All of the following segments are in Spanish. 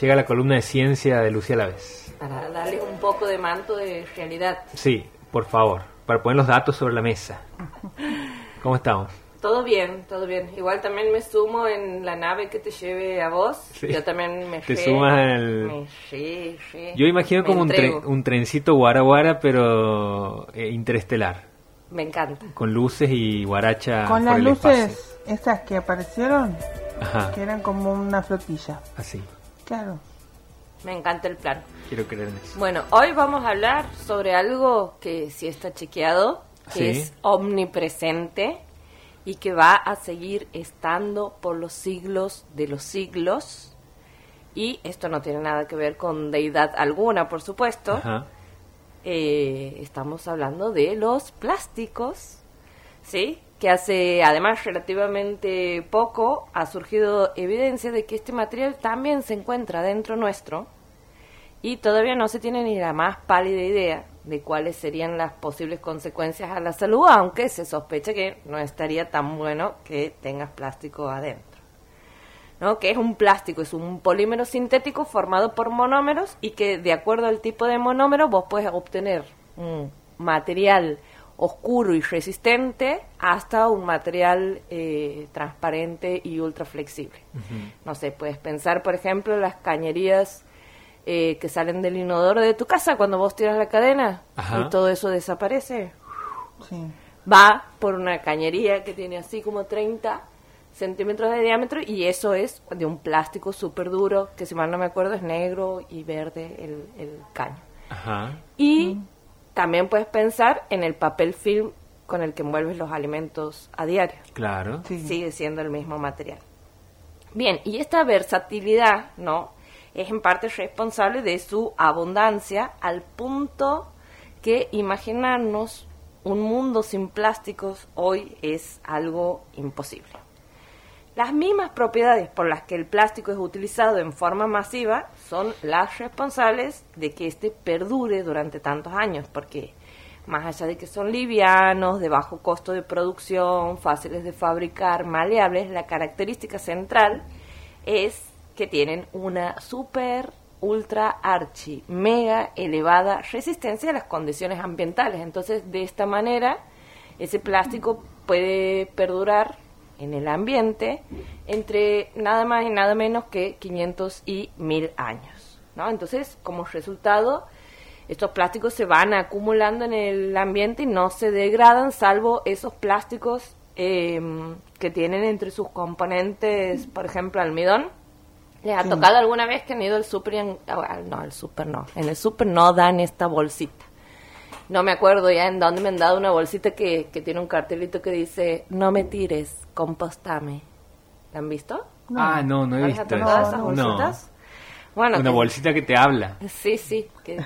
llega la columna de ciencia de Lucía Laves. Para darle un poco de manto de realidad. Sí, por favor, para poner los datos sobre la mesa. ¿Cómo estamos? Todo bien, todo bien. Igual también me sumo en la nave que te lleve a vos. Sí. Yo también me Te re- sumas en el- me re- re- Yo imagino me como un, tren- un trencito guara guara, pero eh, interestelar, Me encanta. con luces y guaracha Con por las el luces esas que aparecieron, espacio. Ajá, que eran como una flotilla. así. Claro. Me encanta el plan. Quiero creer en eso. Bueno, hoy vamos a hablar sobre algo que sí está chequeado, que Sí. es omnipresente y que va a seguir estando por los siglos de los siglos. Y esto no tiene nada que ver con deidad alguna, por supuesto. Ajá. Eh, estamos hablando de los plásticos, ¿sí? Que hace, además, relativamente poco ha surgido evidencia de que este material también se encuentra dentro nuestro y todavía no se tiene ni la más pálida idea de cuáles serían las posibles consecuencias a la salud, aunque se sospecha que no estaría tan bueno que tengas plástico adentro. ¿no? que es un plástico, es un polímero sintético formado por monómeros y que de acuerdo al tipo de monómero vos puedes obtener un material oscuro y resistente hasta un material eh, transparente y ultra flexible. No sé, puedes pensar, por ejemplo, las cañerías eh, que salen del inodoro de tu casa cuando vos tiras la cadena Ajá. y todo eso desaparece Sí. va por una cañería que tiene así como 30 centímetros de diámetro y eso es de un plástico súper duro, que si mal no me acuerdo es negro y verde el, el caño. Ajá. Y también puedes pensar en el papel film con el que envuelves los alimentos a diario. Claro. Sí. Sigue siendo el mismo material. Bien, y esta versatilidad, ¿no? Es en parte responsable de su abundancia al punto que imaginarnos un mundo sin plásticos hoy es algo imposible. Las mismas propiedades por las que el plástico es utilizado en forma masiva son las responsables de que éste perdure durante tantos años, porque más allá de que son livianos, de bajo costo de producción, fáciles de fabricar, maleables, la característica central es que tienen una super, ultra, archi, mega elevada resistencia a las condiciones ambientales. Entonces, de esta manera, ese plástico puede perdurar en el ambiente entre nada más y nada menos que 500 y 1000 años. ¿no? Entonces, como resultado, estos plásticos se van acumulando en el ambiente y no se degradan, salvo esos plásticos eh, que tienen entre sus componentes, por ejemplo, almidón. ¿Les ha Sí. tocado alguna vez que han ido al super y han- ah, no, al super no. En el super no dan esta bolsita. No me acuerdo ya en dónde me han dado una bolsita que, que tiene un cartelito que dice, no me tires, compostame. ¿La han visto? Ah, no, no he ¿No visto eso. esas No. bolsitas? Bueno, Una que- bolsita que te habla. Sí, sí, que,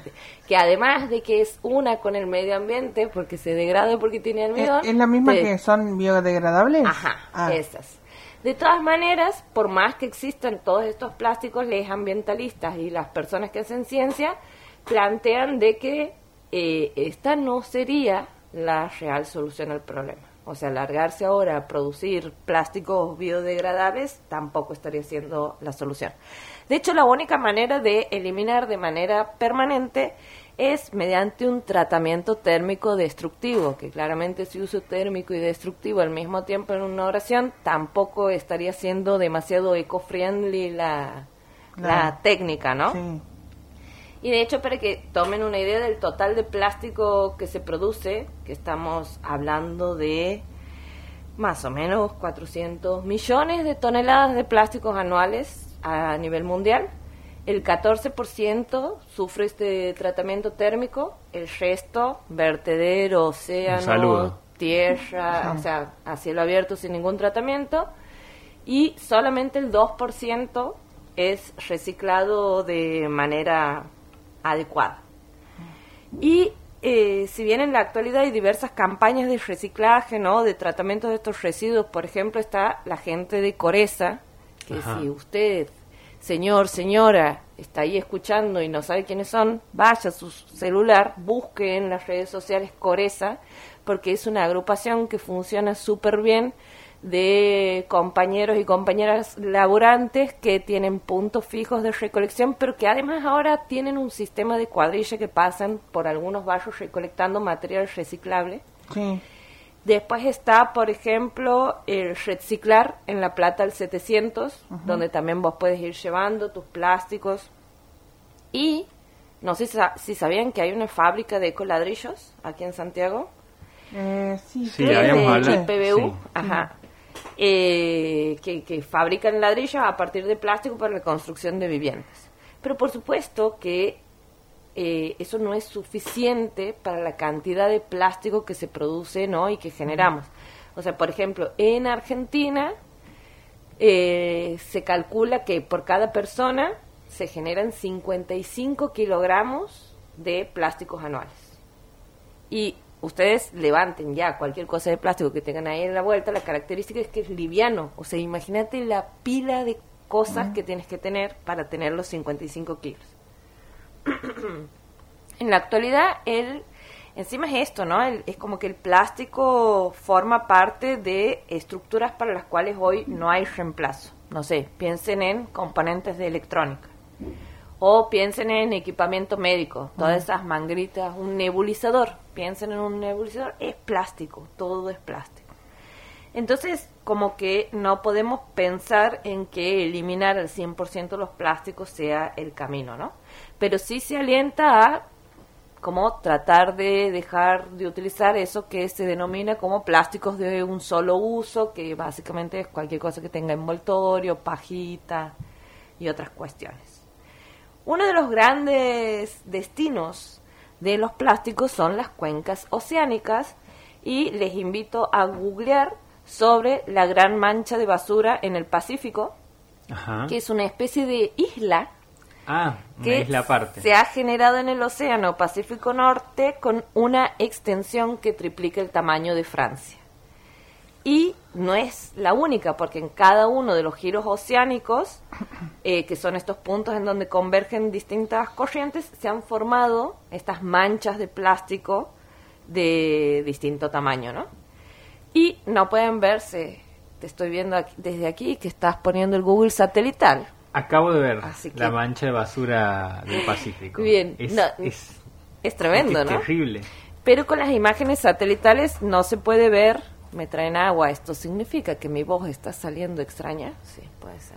que además de que es una con el medio ambiente, porque se degrada porque tiene ¿Es, almidón. es la misma te- que son biodegradables? Ajá, Ah, esas. De todas maneras, por más que existan todos estos plásticos, les ambientalistas y las personas que hacen ciencia plantean de que eh, esta no sería la real solución al problema. O sea, largarse ahora a producir plásticos biodegradables tampoco estaría siendo la solución. De hecho, la única manera de eliminar de manera permanente es mediante un tratamiento térmico destructivo, que claramente si uso térmico y destructivo al mismo tiempo en una oración, tampoco estaría siendo demasiado eco-friendly la, la técnica, ¿no? Sí. Y de hecho, para que tomen una idea del total de plástico que se produce, que estamos hablando de más o menos 400 millones de toneladas de plásticos anuales a nivel mundial. El 14% sufre este tratamiento térmico, el resto, vertedero, océano, tierra, o sea, a cielo abierto sin ningún tratamiento. Y solamente el 2% es reciclado de manera adecuada. Y eh, si bien en la actualidad hay diversas campañas de reciclaje, ¿no? De tratamiento de estos residuos, por ejemplo, está la gente de Coreza, que Ajá. si usted, señor, señora, está ahí escuchando y no sabe quiénes son, vaya a su celular, busque en las redes sociales Coreza, porque es una agrupación que funciona súper bien de compañeros y compañeras laburantes que tienen puntos fijos de recolección, pero que además ahora tienen un sistema de cuadrilla que pasan por algunos barrios recolectando material reciclable. Sí. Después está, por ejemplo, el reciclar en La Plata el 700, donde también vos puedes ir llevando tus plásticos. Y no sé si sa- si sabían que hay una fábrica de ecoladrillos aquí en Santiago. Eh, sí, Sí, habíamos que- hablado. PBU, Sí. ajá, eh, que, fabrican ladrillos a partir de plástico para la construcción de viviendas. Pero por supuesto que eh, eso no es suficiente para la cantidad de plástico que se produce ¿no? y que generamos. O sea, por ejemplo, en Argentina eh, se calcula que por cada persona se generan 55 kilogramos de plásticos anuales. Y ustedes levanten ya cualquier cosa de plástico que tengan ahí en la vuelta, la característica es que es liviano. O sea, imagínate la pila de cosas que tienes que tener para tener los 55 kilos. en la actualidad, el, encima es esto, ¿no? El- es como que el plástico forma parte de estructuras para las cuales hoy no hay reemplazo. No sé, piensen en componentes de electrónica. O piensen en equipamiento médico, todas esas mangritas, un nebulizador. Piensen en un nebulizador, es plástico, todo es plástico. Entonces, como que no podemos pensar en que eliminar al 100% los plásticos sea el camino, ¿no? Pero sí se alienta a como tratar de dejar de utilizar eso que se denomina como plásticos de un solo uso, que básicamente es cualquier cosa que tenga envoltorio, pajita y otras cuestiones. Uno de los grandes destinos de los plásticos son las cuencas oceánicas y les invito a googlear sobre la gran mancha de basura en el Pacífico, Ajá. que es una especie de isla Ah, una que isla aparte. se ha generado en el Océano Pacífico Norte con una extensión que triplica el tamaño de Francia. Y no es la única, porque en cada uno de los giros oceánicos, eh, que son estos puntos en donde convergen distintas corrientes, se han formado estas manchas de plástico de distinto tamaño, ¿no? Y no pueden verse, te estoy viendo aquí- desde aquí que estás poniendo el Google satelital. Acabo de ver Así que- la mancha de basura del Pacífico. Bien, Es, no, es- Es tremendo, es ¿no? terrible. Pero con las imágenes satelitales no se puede ver. Me traen agua. ¿Esto significa que mi voz está saliendo extraña? Sí, puede ser.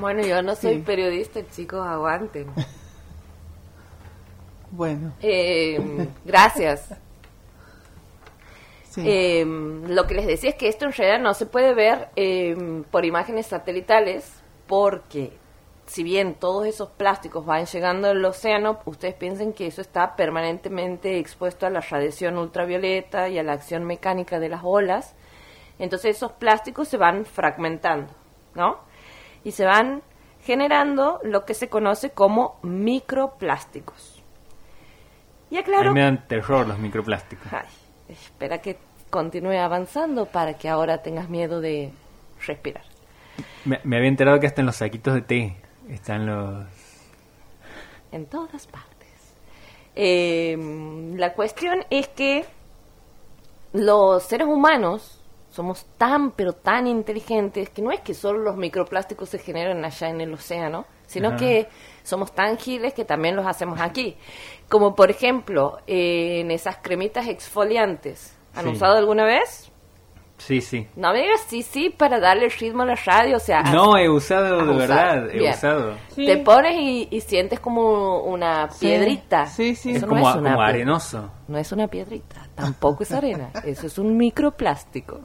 Bueno, yo no soy Sí. periodista, chicos, aguanten. Bueno, Eh, gracias. sí. Eh, lo que les decía es que esto en realidad no se puede ver eh, por imágenes satelitales porque si bien todos esos plásticos van llegando al océano, ustedes piensen que eso está permanentemente expuesto a la radiación ultravioleta y a la acción mecánica de las olas. Entonces esos plásticos se van fragmentando, ¿no? Y se van generando lo que se conoce como microplásticos. Y A aclaro mí me dan terror los microplásticos. Ay, espera que continúe avanzando para que ahora tengas miedo de respirar. Me, me había enterado que hasta en los saquitos de té están los... En todas partes. Eh, la cuestión es que los seres humanos somos tan, pero tan inteligentes que no es que solo los microplásticos se generan allá en el océano, sino Ajá. que somos tan giles que también los hacemos aquí. Como por ejemplo, eh, en esas cremitas exfoliantes. ¿Han Sí. usado alguna vez? Sí, sí. No me digas sí, sí, para darle ritmo a la radio, o sea... No, he usado de usado. verdad, he Bien. usado. Sí. Te pones y, y sientes como una Sí. piedrita. Sí, sí. Es Eso como, no es una como arenoso. No es una piedrita, tampoco es arena, eso es un microplástico.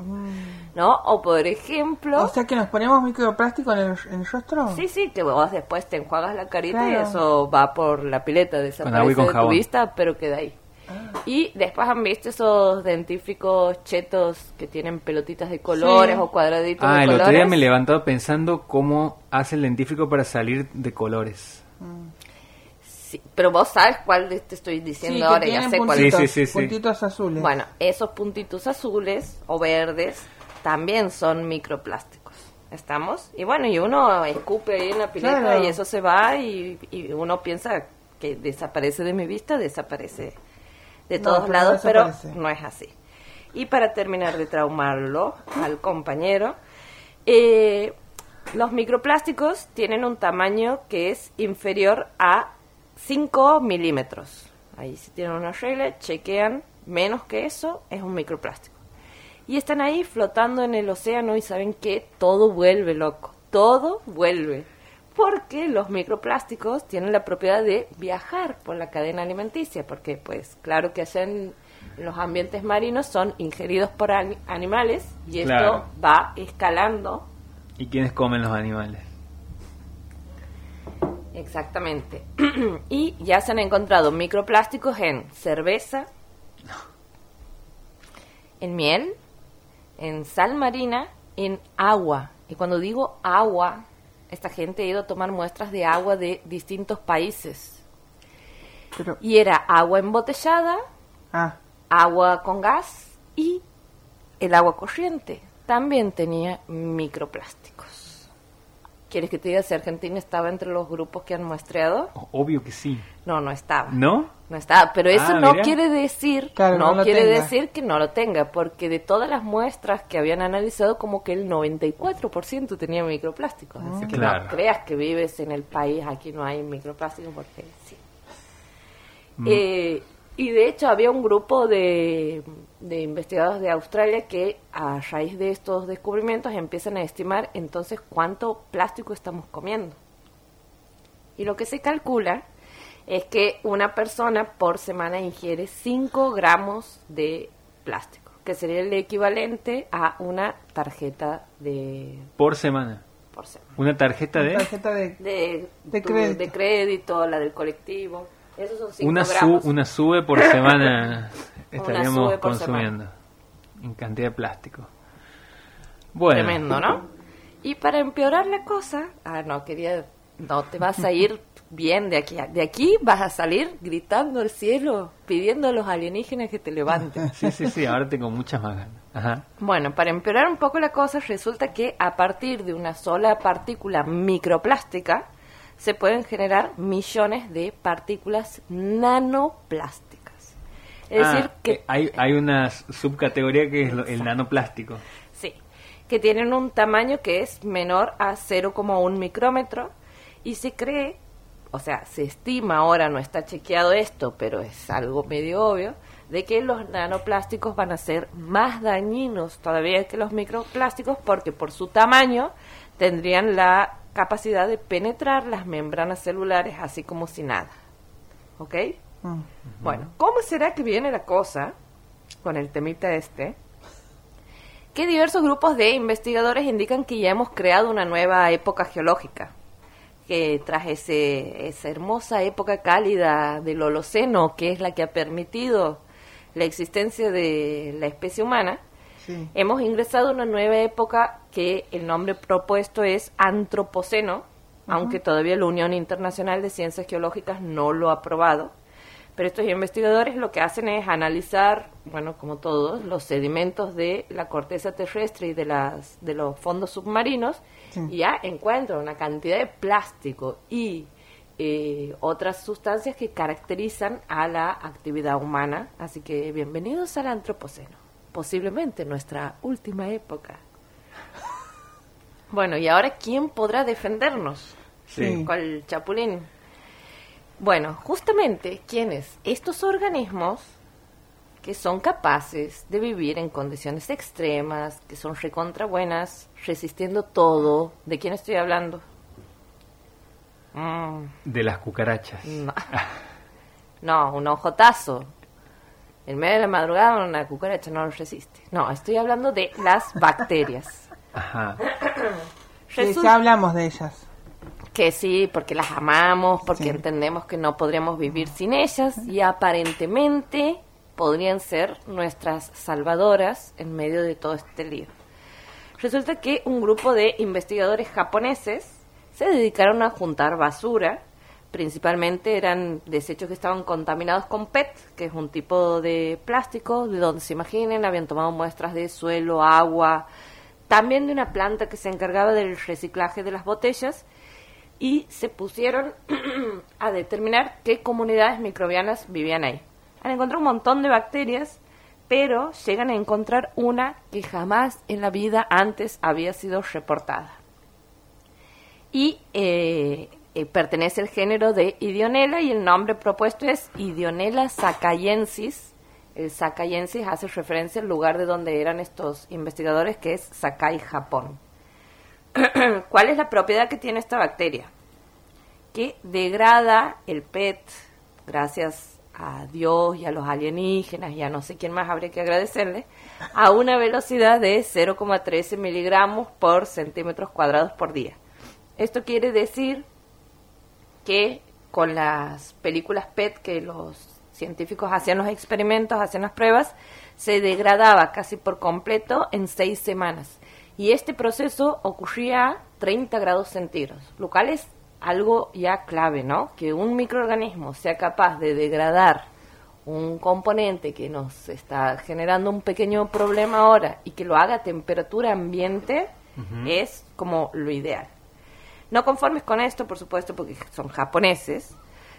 ¿No? O por ejemplo... O sea que nos ponemos microplástico en el, en el rostro. Sí, sí, que vos después te enjuagas la carita y Claro. eso va por la pileta, agua y desaparece con de tu jabón. vista, pero queda ahí. Ah. Y después han visto esos dentífricos chetos que tienen pelotitas de colores Sí. o cuadraditos Ah, de el colores. otro día me he levantado pensando cómo hace el dentífrico para salir de colores. Sí, pero vos sabes cuál de- te estoy diciendo Sí, ahora, ya sé cuál puntitos, sí, sí, sí. puntitos azules. Bueno, esos puntitos azules o verdes también son microplásticos. ¿Estamos? Y bueno, y uno escupe ahí en la pileta Claro. y eso se va y, y uno piensa que desaparece de mi vista, desaparece de todos no lados, pero no es así. Y para terminar de traumarlo al compañero, eh, los microplásticos tienen un tamaño que es inferior a 5 milímetros. Ahí si tienen una regla, chequean menos que eso, es un microplástico. Y están ahí flotando en el océano y saben que todo vuelve loco, todo vuelve. Porque los microplásticos tienen la propiedad de viajar por la cadena alimenticia, porque pues claro que allá en los ambientes marinos son ingeridos por ani- animales y esto va escalando ¿Y quiénes comen los animales? Exactamente. y ya se han encontrado microplásticos en cerveza, en miel, en sal marina, en agua. Y cuando digo agua, esta gente ha ido a tomar muestras de agua de distintos países. Pero, Y era agua embotellada, ah, agua con gas y el agua corriente. También tenía microplásticos. ¿Quieres que te diga si Argentina estaba entre los grupos que han muestreado? Obvio que sí. No, no estaba. ¿No? No estaba, pero eso Ah, no mira. quiere decir, Claro, no, quiere tenga. decir que no lo tenga, porque de todas las muestras que habían analizado, como que el 94% tenía microplásticos. Así que Claro. no creas que vives en el país, aquí no hay microplásticos, porque sí. Mm. Eh, y de hecho había un grupo de, de investigadores de Australia que a raíz de estos descubrimientos empiezan a estimar entonces cuánto plástico estamos comiendo. Y lo que se calcula es que una persona por semana ingiere 5 gramos de plástico, que sería el equivalente a una tarjeta de Por semana. por semana. Una tarjeta de... tarjeta de... De, De tu- crédito. de crédito, la del colectivo. Esos son 5 Una, su, gramos. una sube por semana estaríamos consumiendo en cantidad de plástico. Bueno, Tremendo, ¿no? Y para empeorar la cosa, ah, no, quería, no te vas a ir bien de aquí. De aquí vas a salir gritando al cielo, pidiendo a los alienígenas que te levanten. Sí, sí, sí, ahora tengo muchas más ganas. Ajá. Bueno, para empeorar un poco la cosa, resulta que a partir de una sola partícula microplástica se pueden generar millones de partículas nanoplásticas. Es Ah, decir, que eh, hay, hay una subcategoría que es el nanoplástico. Sí, que tienen un tamaño que es menor a 0,1 micrómetro y se cree, o sea, se estima ahora, no está chequeado esto, pero es algo medio obvio, de que los nanoplásticos van a ser más dañinos todavía que los microplásticos porque por su tamaño tendrían la capacidad de penetrar las membranas celulares así como si nada. ¿Ok? Bueno, ¿cómo será que viene la cosa con el temita este? Que diversos grupos de investigadores indican que ya hemos creado una nueva época geológica, que tras ese, esa hermosa época cálida del Holoceno, que es la que ha permitido la existencia de la especie humana, Sí. hemos ingresado a una nueva época que el nombre propuesto es Antropoceno, aunque todavía la Unión Internacional de Ciencias Geológicas no lo ha aprobado. Pero estos investigadores lo que hacen es analizar, bueno, como todos, los sedimentos de la corteza terrestre y de, las, de los fondos submarinos Sí. y ya encuentran una cantidad de plástico y eh, otras sustancias que caracterizan a la actividad humana. Así que bienvenidos al Antropoceno, posiblemente nuestra última época. Bueno, y ahora, ¿quién podrá defendernos? Sí. ¿Cuál chapulín? Bueno, justamente, ¿quiénes? Estos organismos que son capaces de vivir en condiciones extremas, que son recontra buenas, resistiendo todo. ¿De quién estoy hablando? Mm, De las cucarachas. no. no, un ojotazo. En medio de la madrugada una cucaracha no lo resiste. No, estoy hablando de las bacterias. Ajá. Sí, ya hablamos de ellas. Que sí, porque las amamos, porque Sí. entendemos que no podríamos vivir sin ellas y aparentemente podrían ser nuestras salvadoras en medio de todo este lío. Resulta que un grupo de investigadores japoneses se dedicaron a juntar basura, principalmente eran desechos que estaban contaminados con PET, que es un tipo de plástico, de donde se imaginen, habían tomado muestras de suelo, agua, también de una planta que se encargaba del reciclaje de las botellas y se pusieron a determinar qué comunidades microbianas vivían ahí. Han encontrado un montón de bacterias, pero llegan a encontrar una que jamás en la vida antes había sido reportada. Y eh, eh, pertenece al género de Idionela y el nombre propuesto es Idionela sakayensis. El sakayensis hace referencia al lugar de donde eran estos investigadores, que es Sakai, Japón. ¿Cuál es la propiedad que tiene esta bacteria? Que degrada el PET, gracias a Dios y a los alienígenas y a no sé quién más habría que agradecerle, a una velocidad de 0,13 miligramos por centímetros cuadrados por día. Esto quiere decir que con las películas PET que los científicos hacían los experimentos, hacían las pruebas, se degradaba casi por completo en seis semanas. Y este proceso ocurría a 30 grados centígrados, lo cual es algo ya clave, ¿no? Que un microorganismo sea capaz de degradar un componente que nos está generando un pequeño problema ahora y que lo haga a temperatura ambiente es como lo ideal. No conformes con esto, por supuesto, porque son japoneses,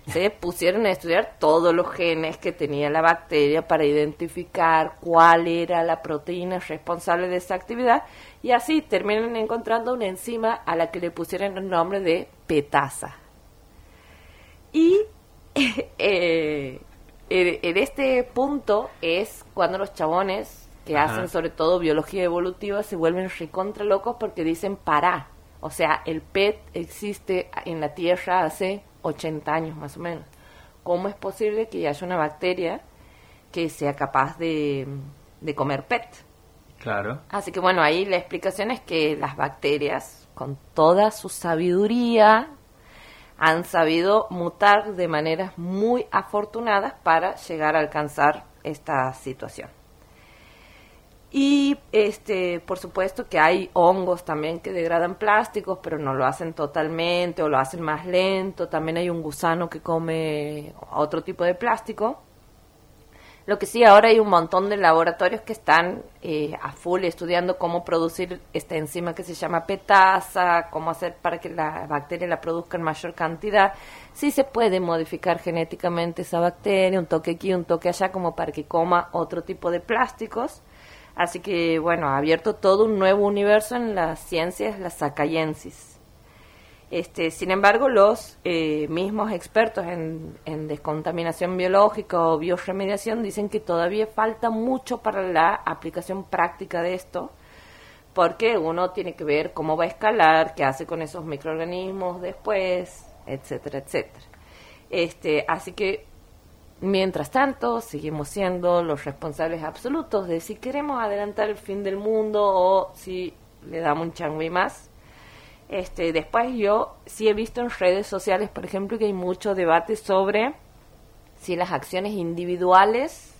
se pusieron a estudiar todos los genes que tenía la bacteria para identificar cuál era la proteína responsable de esa actividad y así terminan encontrando una enzima a la que le pusieron el nombre de petasa. Y eh, en este punto es cuando los chabones que Ajá. hacen sobre todo biología evolutiva se vuelven recontra locos porque dicen para. O sea, el PET existe en la Tierra hace 80 años más o menos. ¿Cómo es posible que haya una bacteria que sea capaz de, de comer PET? Claro. Así que bueno, ahí la explicación es que las bacterias, con toda su sabiduría, han sabido mutar de maneras muy afortunadas para llegar a alcanzar esta situación. Y este, por supuesto que hay hongos también que degradan plásticos, pero no lo hacen totalmente o lo hacen más lento. También hay un gusano que come otro tipo de plástico. Lo que sí, ahora hay un montón de laboratorios que están eh, a full estudiando cómo producir esta enzima que se llama petasa, cómo hacer para que la bacteria la produzca en mayor cantidad. Sí se puede modificar genéticamente esa bacteria, un toque aquí, un toque allá, como para que coma otro tipo de plásticos. Así que, bueno, ha abierto todo un nuevo universo en las ciencias, la sacayensis. Este, sin embargo, los eh, mismos expertos en, en descontaminación biológica o bioremediación dicen que todavía falta mucho para la aplicación práctica de esto, porque uno tiene que ver cómo va a escalar, qué hace con esos microorganismos después, etcétera, etcétera. Este, así que, mientras tanto, seguimos siendo los responsables absolutos de si queremos adelantar el fin del mundo o si le damos un changui más. Este, después yo sí he visto en redes sociales, por ejemplo, que hay mucho debate sobre si las acciones individuales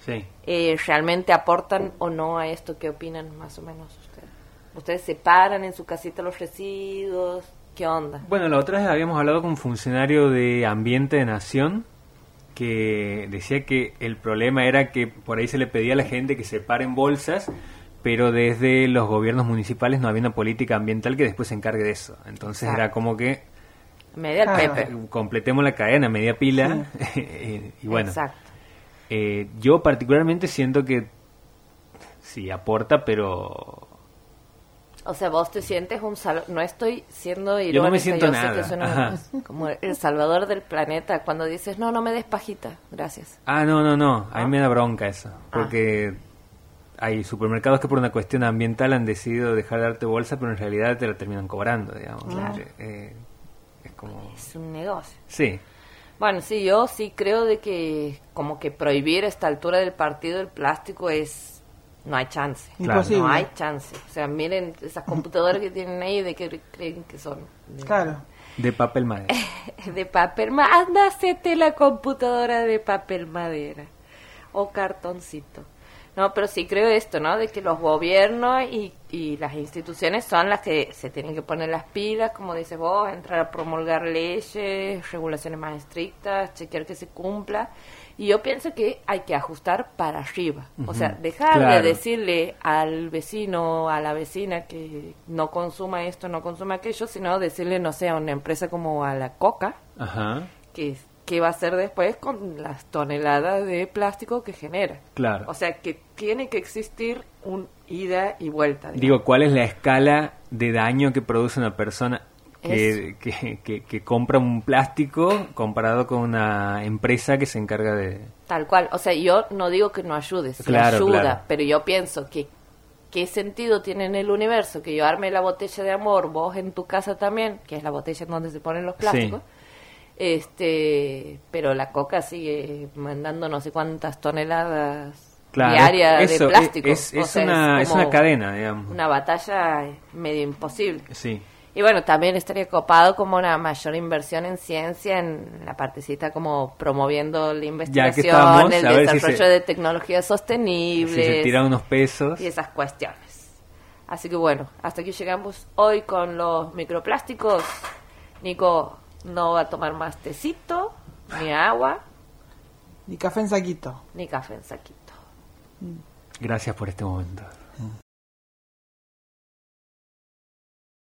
Sí. eh, realmente aportan o no a esto. ¿Qué opinan más o menos ustedes? ¿Ustedes separan en su casita los residuos? ¿Qué onda? Bueno, la otra vez habíamos hablado con un funcionario de Ambiente de Nación que decía que el problema era que por ahí se le pedía a la gente que separen bolsas, pero desde los gobiernos municipales no había una política ambiental que después se encargue de eso. Entonces Exacto. era como que Media al Claro. Pepe. completemos la cadena, media pila. y bueno, Exacto. eh, yo particularmente siento que sí aporta, pero O sea, vos te sientes un sal... No estoy siendo irónica. Yo no me siento sé nada. que suena Ajá. como el salvador del planeta cuando dices, no, no me des pajita. Gracias. Ah, no, no, no. A mí me da bronca eso. Porque hay supermercados que por una cuestión ambiental han decidido dejar de darte bolsa, pero en realidad te la terminan cobrando, digamos. Claro. Eh, es como... Es un negocio. Sí. Bueno, sí, yo sí creo de que como que prohibir a esta altura del partido el plástico es... No hay chance. Claro. No hay chance. O sea, miren esas computadoras que tienen ahí de que creen que son. De, Claro. De papel madera. de papel madera. Anda, hacete la computadora de papel madera. O cartoncito. No, pero sí creo esto, ¿no? De que los gobiernos y, y las instituciones son las que se tienen que poner las pilas, como dices vos, entrar a promulgar leyes, regulaciones más estrictas, chequear que se cumpla. Y yo pienso que hay que ajustar para arriba. O sea, dejar Claro. de decirle al vecino, a la vecina que no consuma esto, no consuma aquello, sino decirle, no sé, a una empresa como a la Coca, Ajá. que qué va a hacer después con las toneladas de plástico que genera. Claro. O sea que tiene que existir un ida y vuelta. digamos. Digo, ¿cuál es la escala de daño que produce una persona que, que, que- que compra un plástico comparado con una empresa que se encarga de... Tal cual. O sea, yo no digo que no ayude, sí Claro, ayuda, claro. pero yo pienso que qué sentido tiene en el universo que yo arme la botella de amor, vos en tu casa también, que es la botella en donde se ponen los plásticos. Este, pero la coca sigue mandando no sé cuántas toneladas Claro, diarias eso, de plástico. Es, O es sea, una, es una cadena, digamos. Una batalla medio imposible. Sí. Y bueno, también estaría copado como una mayor inversión en ciencia, en la partecita como promoviendo la investigación, estamos, el si desarrollo se- de tecnologías Si sostenibles se tiran unos pesos. y esas cuestiones. Así que bueno, hasta aquí llegamos hoy con los microplásticos. Nico no va a tomar más tecito, ni agua, Ni café en saquito. ni café en saquito. Gracias por este momento.